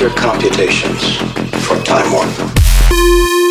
your computations for Time Warp.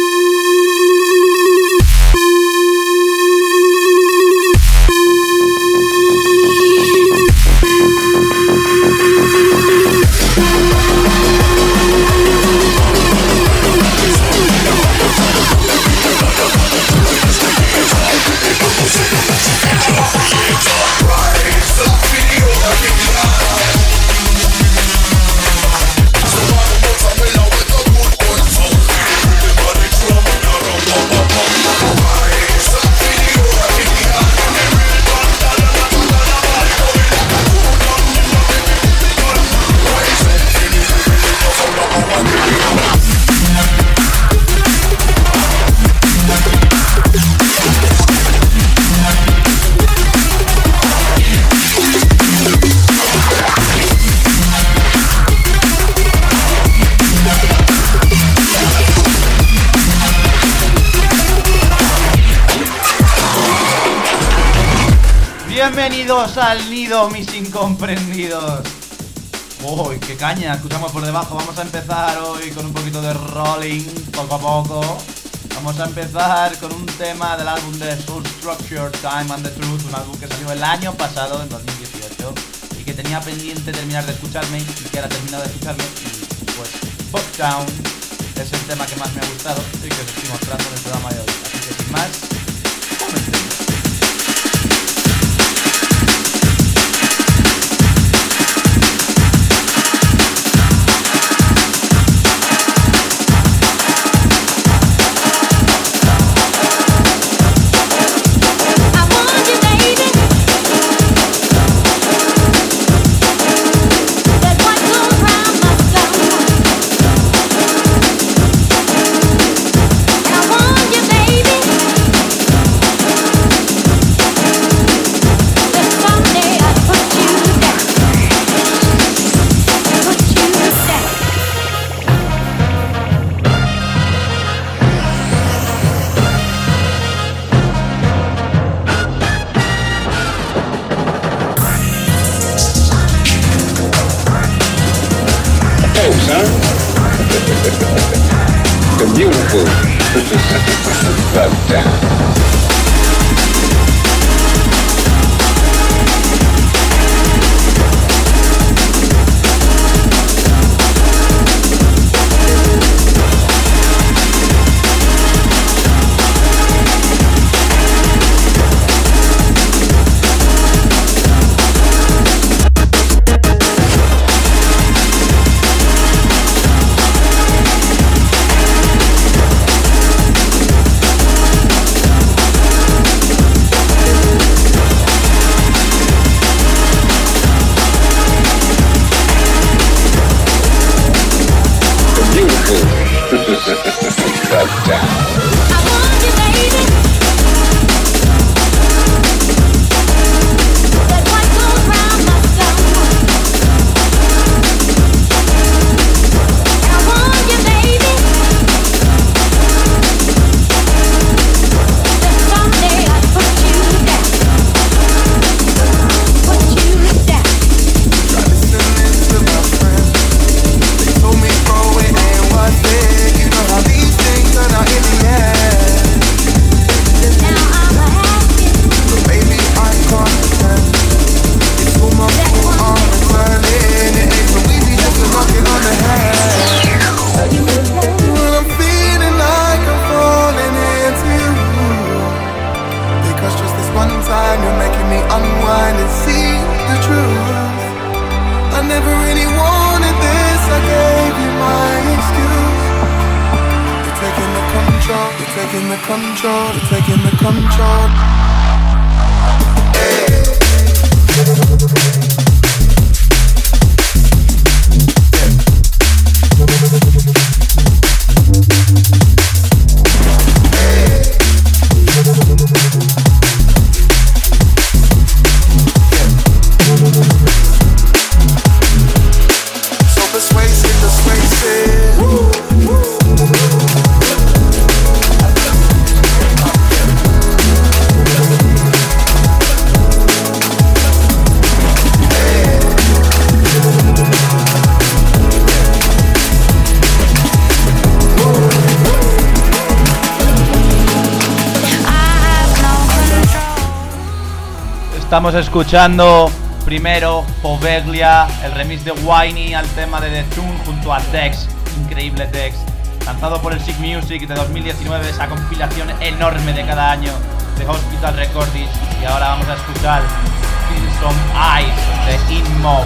Bienvenidos al nido, mis incomprendidos. Uy, qué caña, escuchamos por debajo. Vamos a empezar hoy con un poquito de rolling, poco a poco. Vamos a empezar con un tema del álbum de Soul Structure, Time and the Truth, un álbum que salió el año pasado, en 2018, y que tenía pendiente terminar de escucharme, y que ahora terminado de escucharme, y pues Bucktown es el tema que más me ha gustado y que os estoy mostrando en el programa de hoy. Así que sin más, estamos escuchando primero Poveglia, el remix de Whiny al tema de The Tune junto a Dex, increíble Dex, lanzado por el Sick Music de 2019, esa compilación enorme de cada año de Hospital Recordings. Y ahora vamos a escuchar Eyes de Inmo.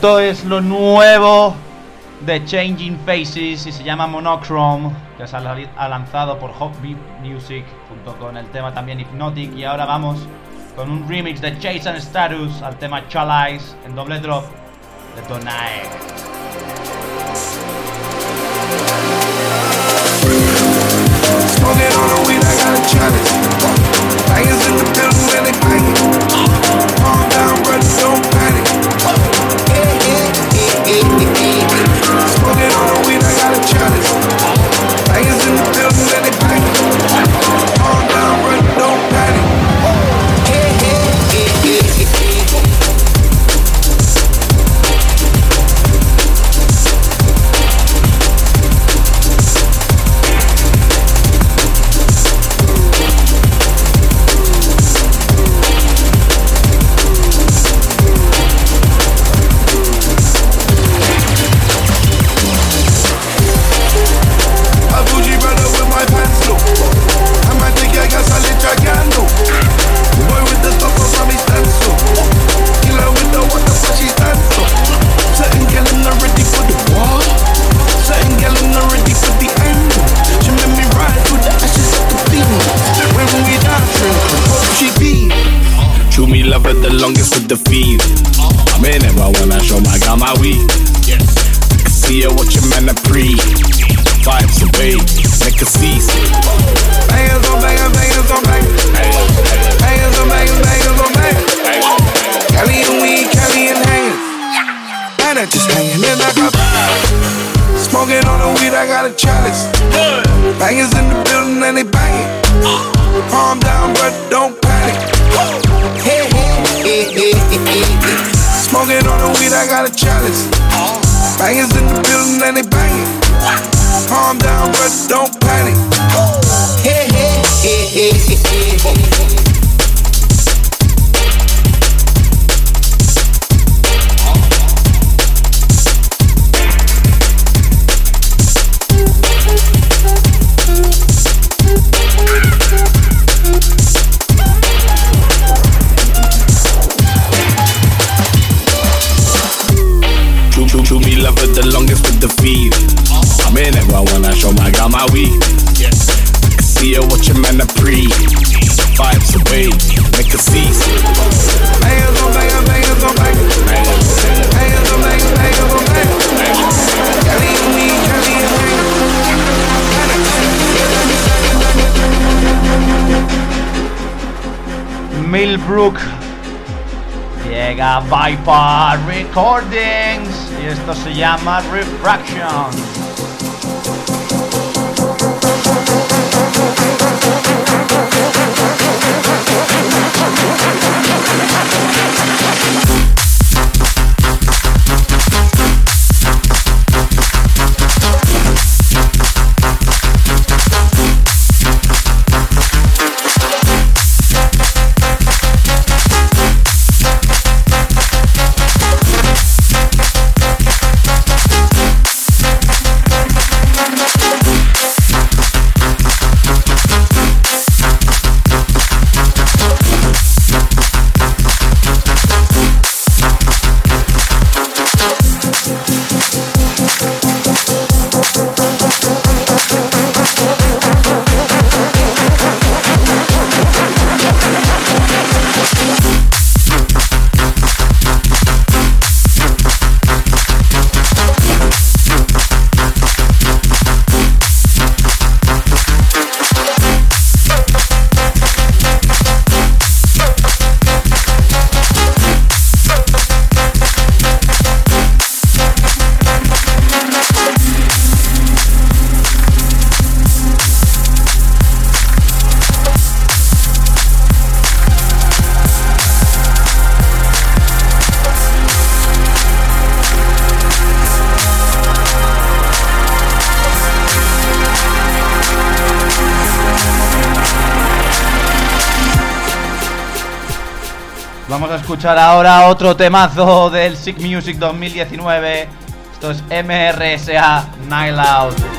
Esto es lo nuevo de Changing Faces y se llama Monochrome, que se ha lanzado por Music junto con el tema también Hypnotic. Y ahora vamos con un remix de Chase and Status al tema Chalice en doble drop de Donae. Smoking on the weed, I got a challenge. Bangers in the Brook. Llega Viper Recordings y esto se llama Refraction. ahora otro temazo del Sick Music 2019. Esto es MRSA Night Out.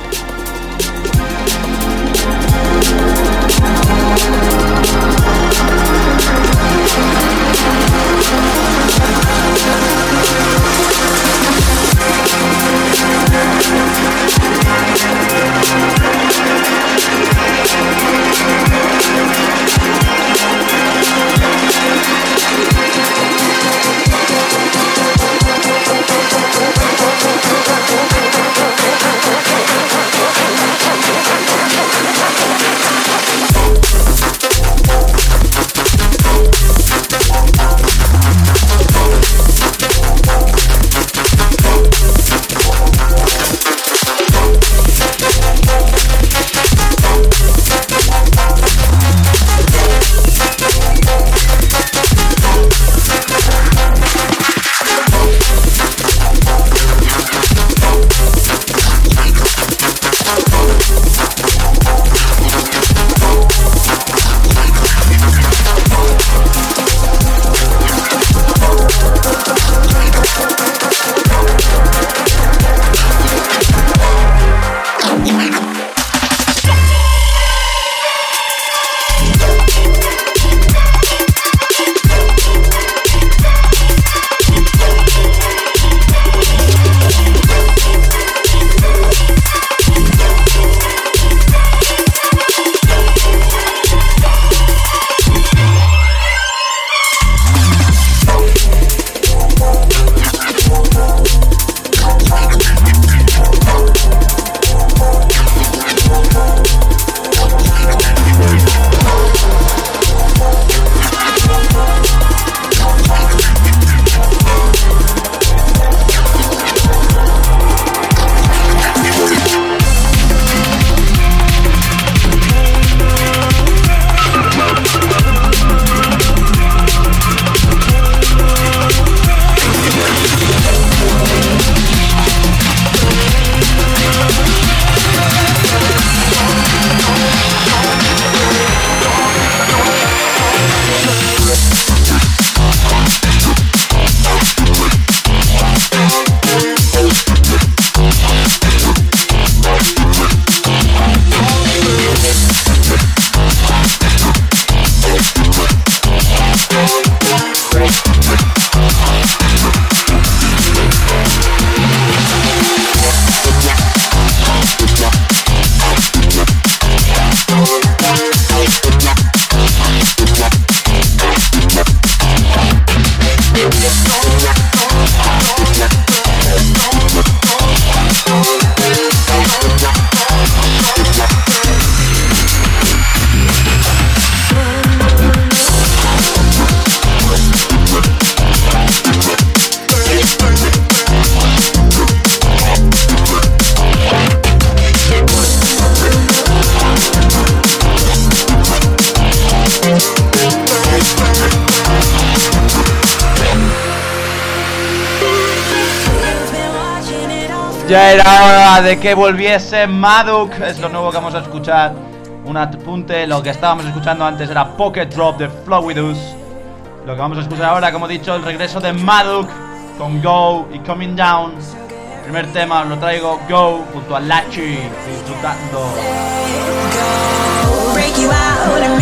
Ya era hora de que volviese Maduk. Es lo nuevo que vamos a escuchar. Un apunte. Lo que estábamos escuchando antes era Pocket Drop de Flow With Us. Lo que vamos a escuchar ahora, como he dicho, el regreso de Maduk con Go y Coming Down. El primer tema lo traigo Go junto a Lachi. Disfrutando. Break you out 'em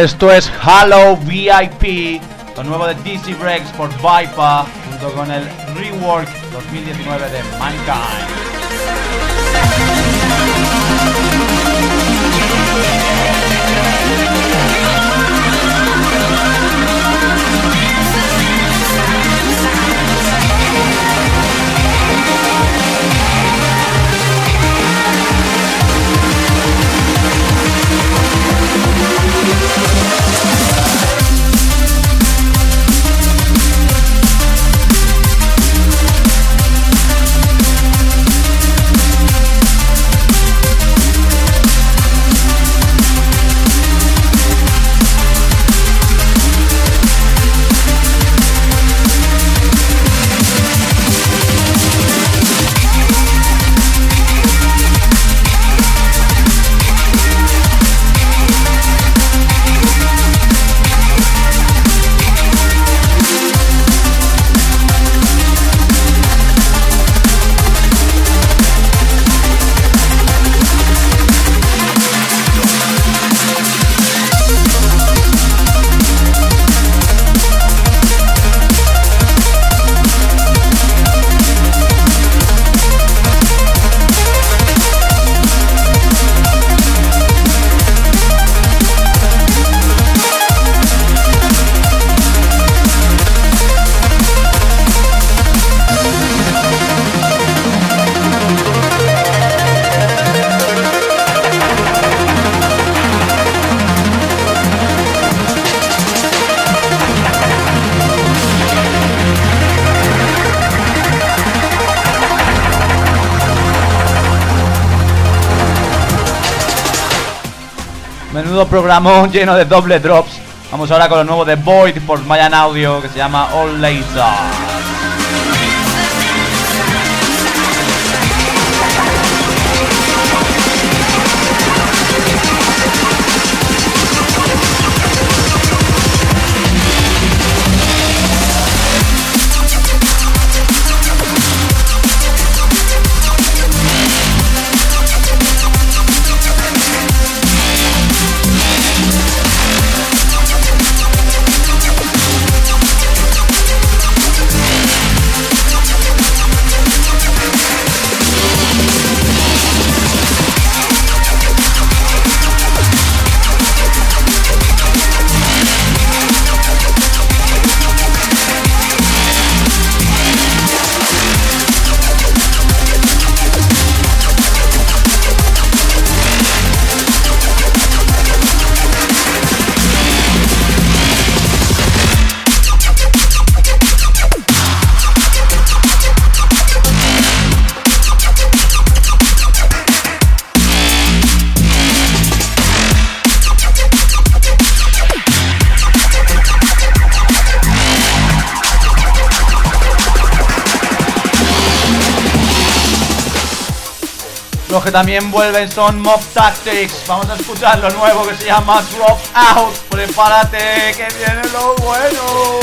Esto es Halo VIP, lo nuevo de DC Breaks por Vipa, junto con el Rework 2019 de Mankind. Programón lleno de doble drops. Vamos ahora con lo nuevo de Void por Mayan Audio que se llama All Laser. Que también vuelven son Mob Tactics. Vamos a escuchar lo nuevo que se llama Drop Out. Prepárate, que viene lo bueno.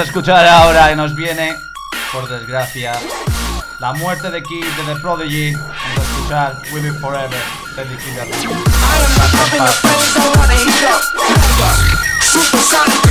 A escuchar ahora y nos viene, por desgracia, la muerte de Kid de The Prodigy. Vamos a escuchar We Live Forever de The Killer. Supersonic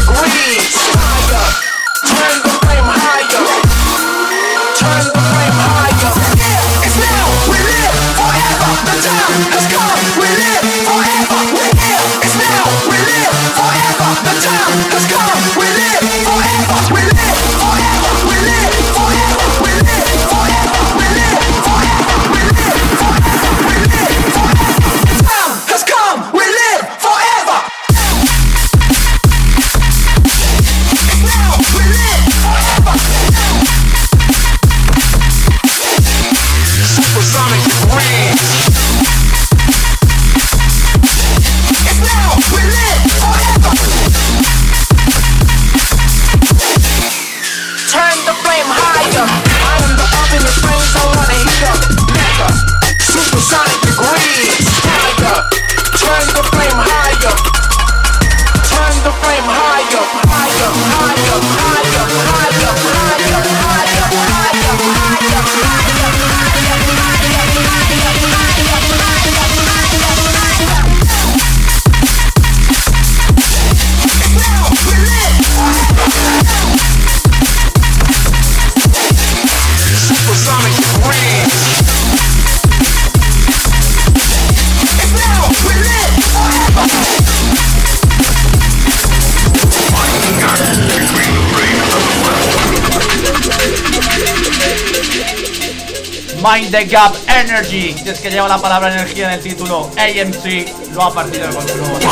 Mind the Gap Energy. Si es que lleva la palabra energía en el título, AMC lo ha partido con su nuevo tema.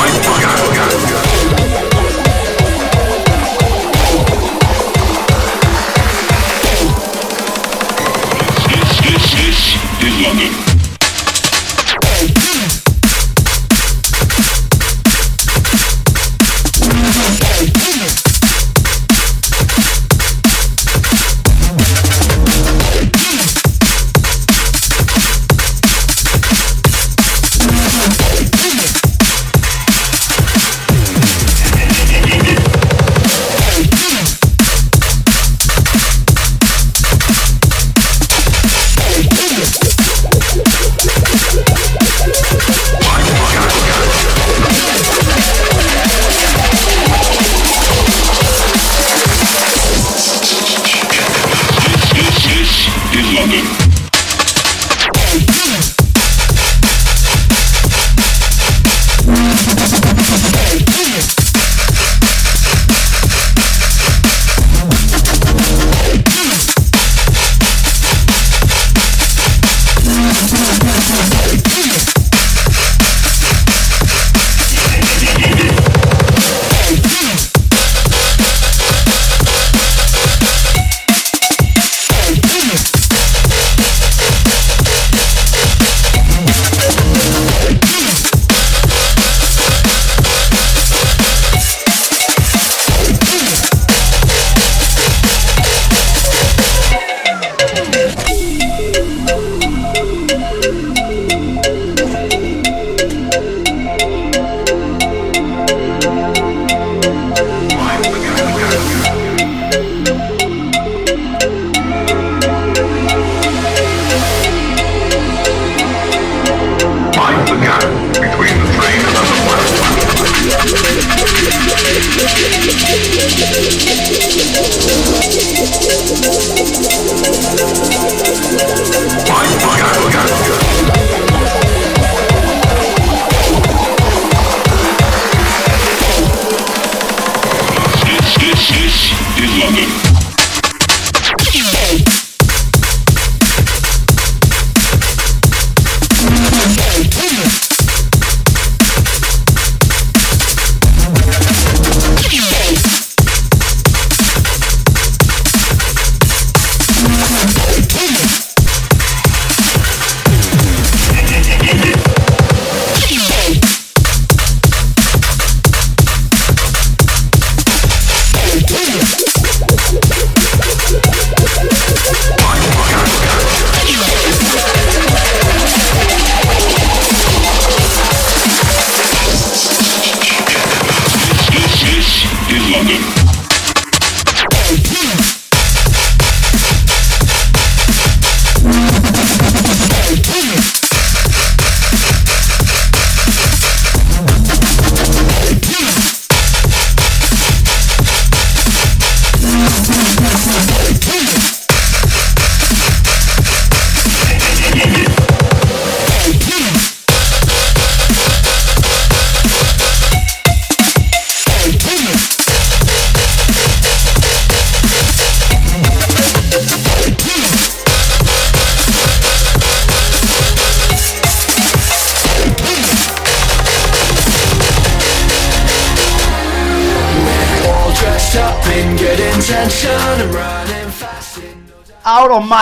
This, this, this is London.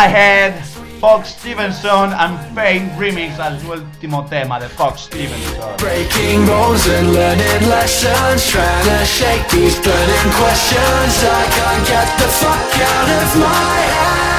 Out of Head, Fox Stevenson and Fame Remix al su último tema de Fox Stevenson. Breaking bones and learning lessons, trying to shake these burning questions. I can't get the fuck out of my head.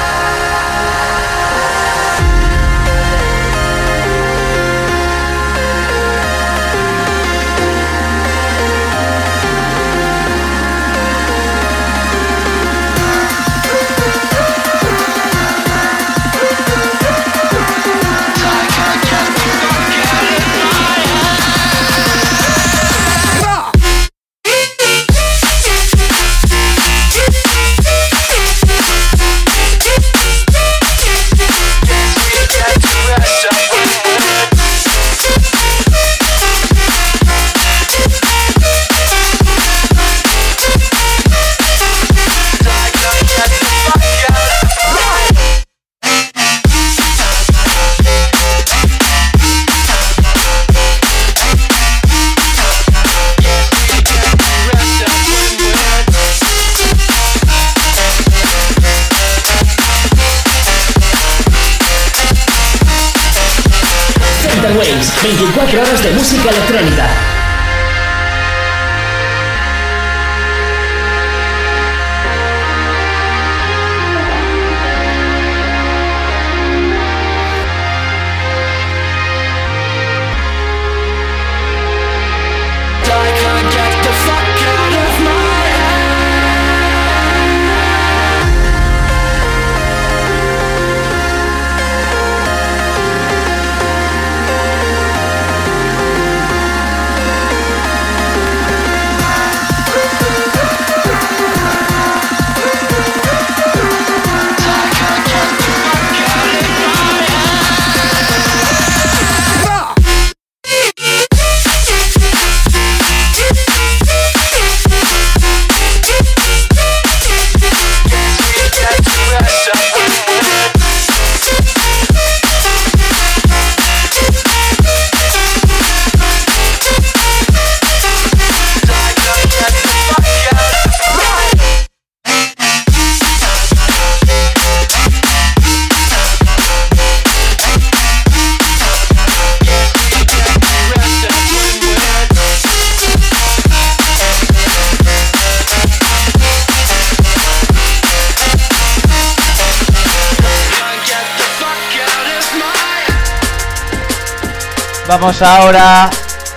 Vamos ahora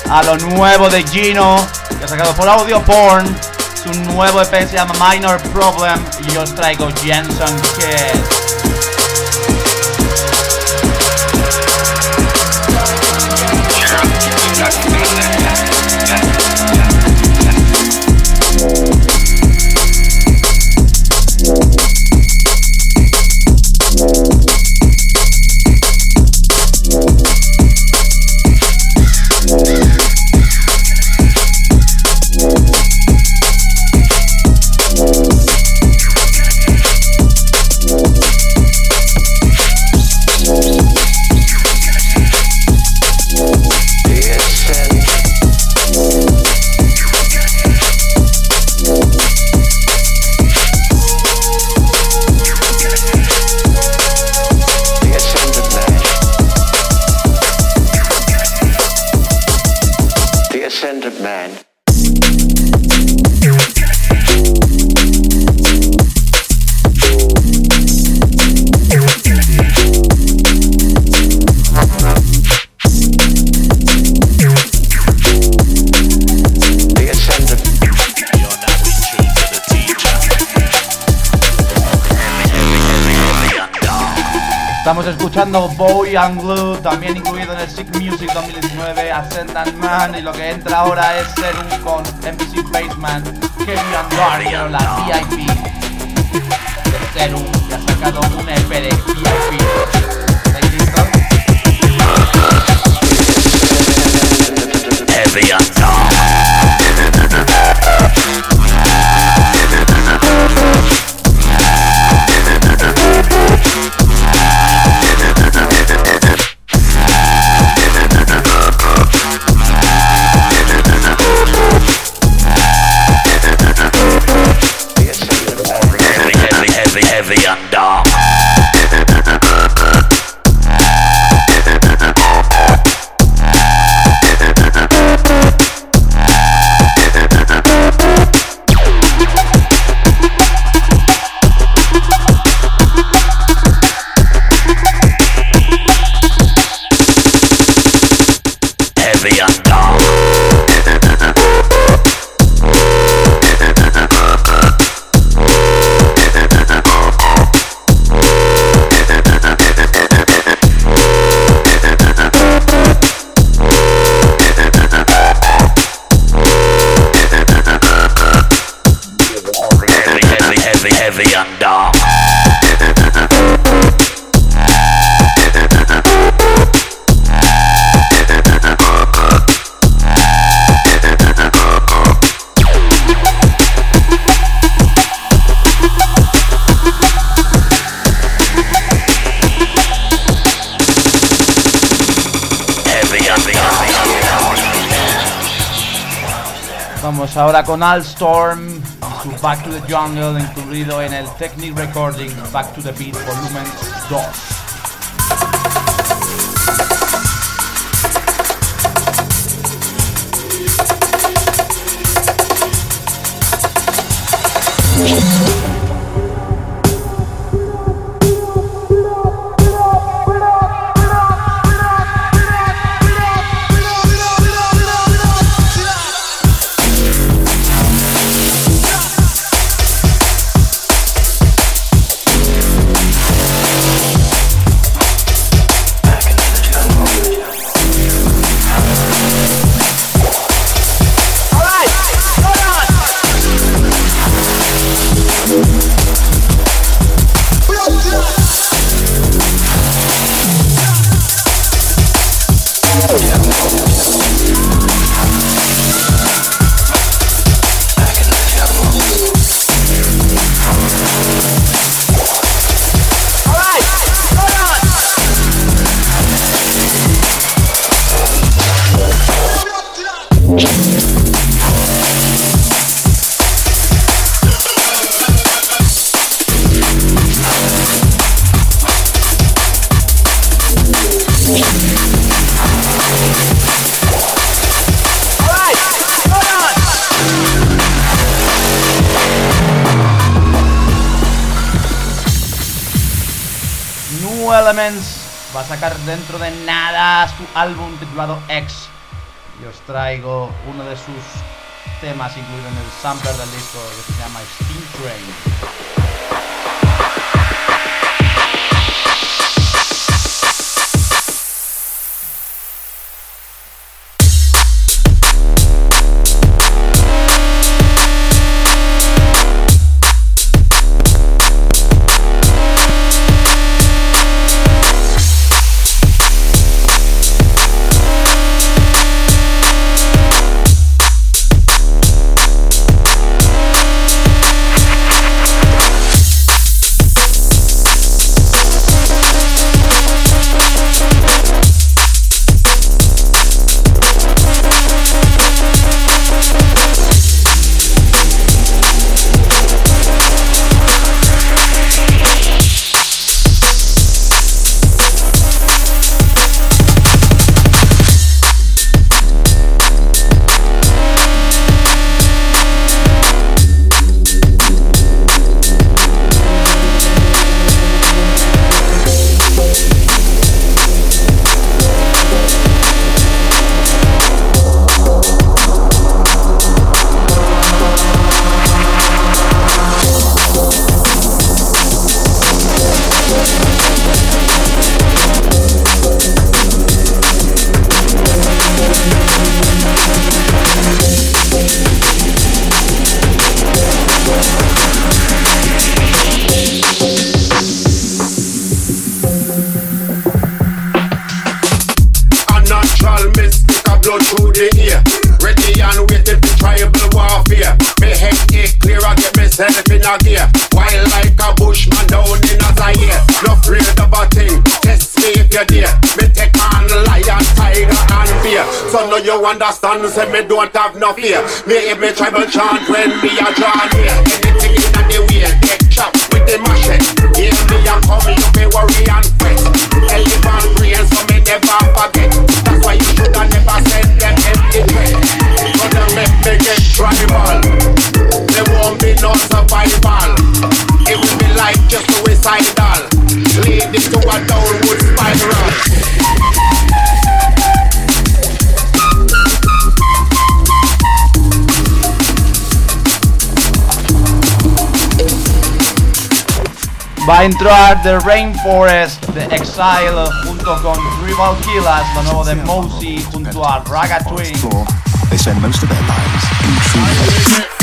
a lo nuevo de Gino, que ha sacado por Audio Porn. Su nuevo EP se Minor Problem y os traigo Jensen Kiss. Estamos escuchando Boy and Glue, también incluido en el Sick Music 2019, Ascendant Man, y lo que entra ahora es Serum con NBC Baseman, Kevin Andario, la VIP de Serum, que ha sacado un EP de VIP. ¿Estáis Vamos ahora con Alstorm su Back to the Jungle, incluido en el Technic Recording Back to the Beat Volumen 2. New Va a sacar dentro de nada su álbum titulado X. Y os traigo uno de sus temas incluido en el sampler del disco que se llama Steam Train. You understand, say me don't have no fear. Me hear me tribal chant when me a draw near. Anything in the way, get chopped with the machete. Hear me a come, you be worry and fret. Elephant brain, so me never forget. That's why you shoulda never send them empty threat. Gonna make me get tribal. There won't be no survival. It will be like just suicidal. Leading to a downward Va a entrar The Rainforest, The Exile junto con Rival Killers, lo nuevo de Mosey junto a Raga Twin. They spend most of their lives in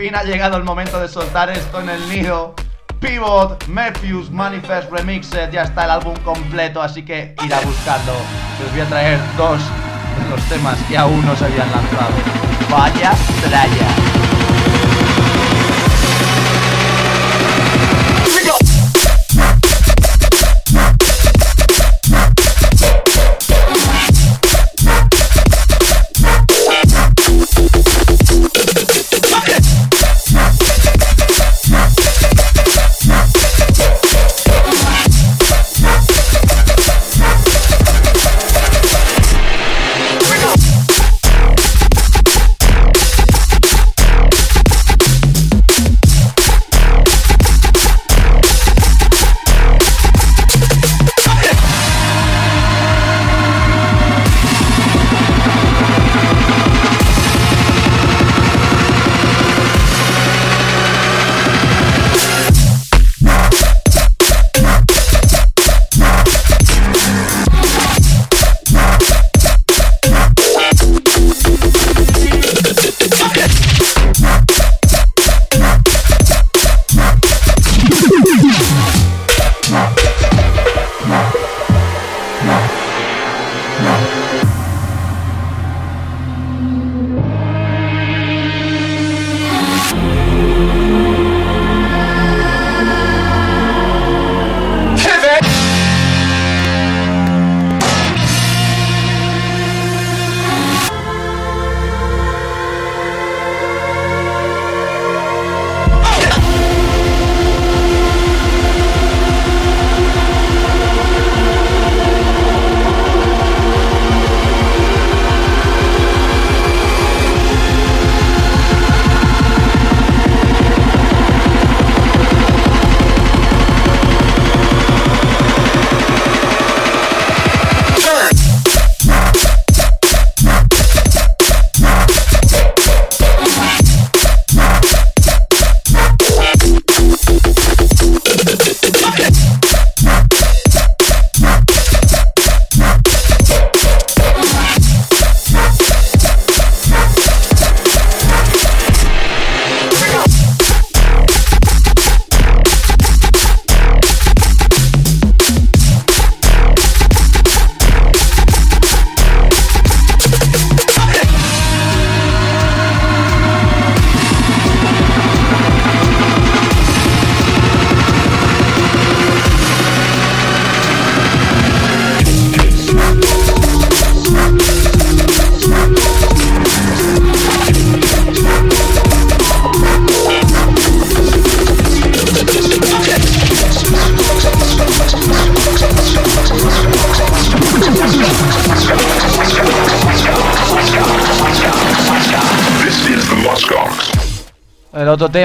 fin ha llegado el momento de soltar esto en el nido. Pivot, Matthews, Manifest Remixed, ya está el álbum completo, así que ir a buscarlo. Les voy a traer dos de los temas que aún no se habían lanzado. Vaya traya.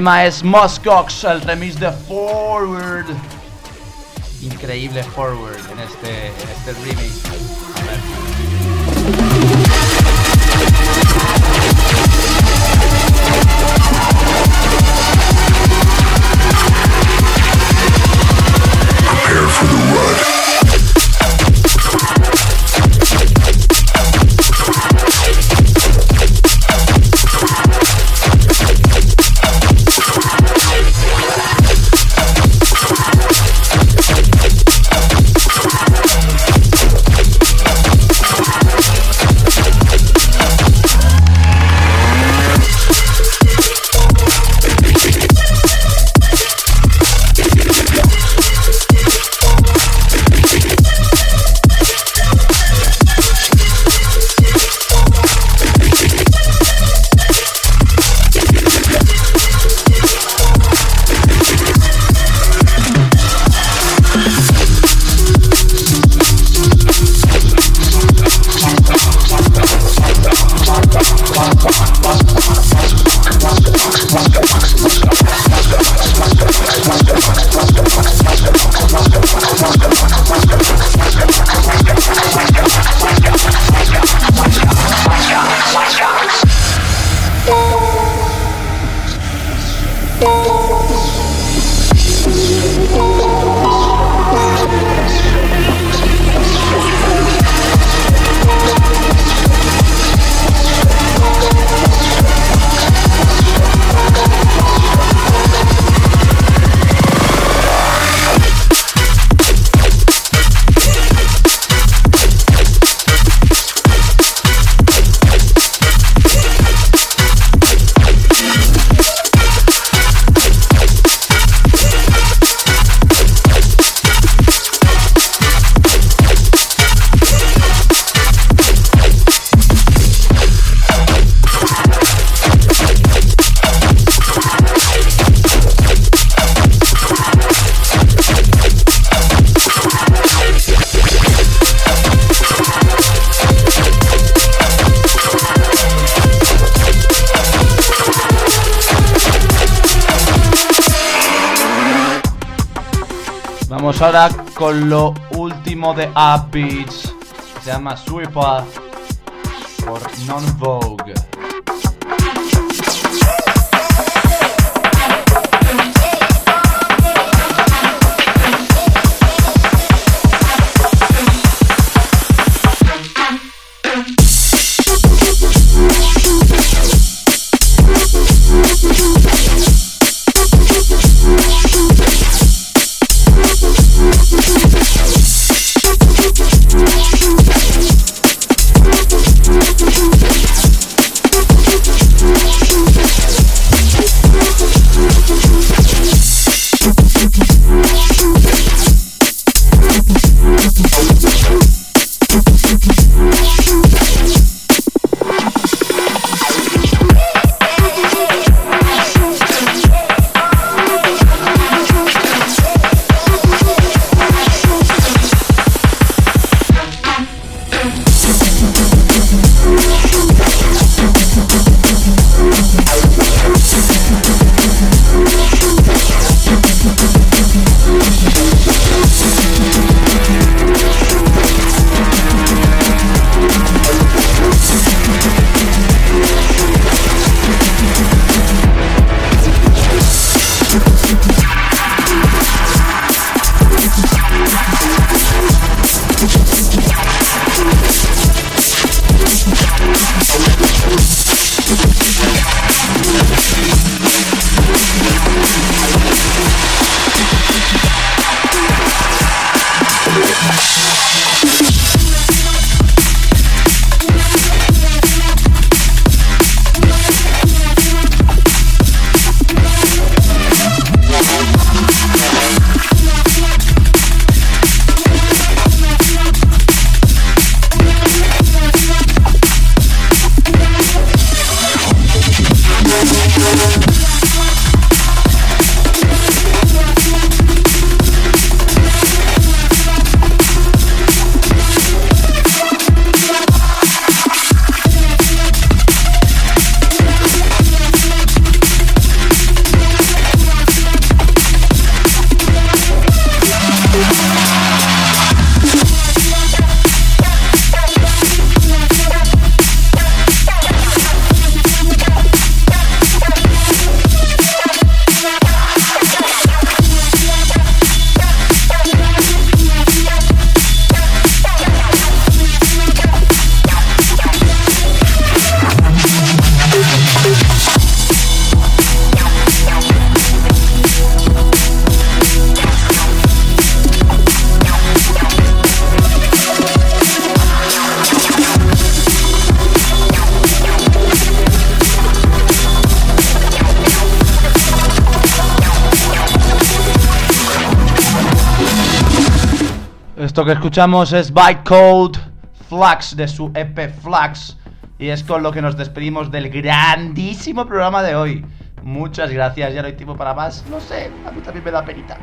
Tema es Muskox, el remix de Forward. Increíble Forward en este, en este remix. A ver. For the ride. Vamos ahora con lo último de Upbeats. Se llama Sweeper por Non Vogue. Que escuchamos es Bytecode Flux de su EP Flux. Y es con lo que nos despedimos del grandísimo programa de hoy. Muchas gracias, ya no hay tiempo para más. No sé, a mí también me da penita.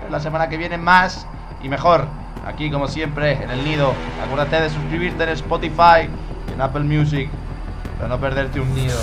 Pero la semana que viene más y mejor. Aquí como siempre, en el nido. Acuérdate de suscribirte en Spotify y en Apple Music. Para no perderte un nido.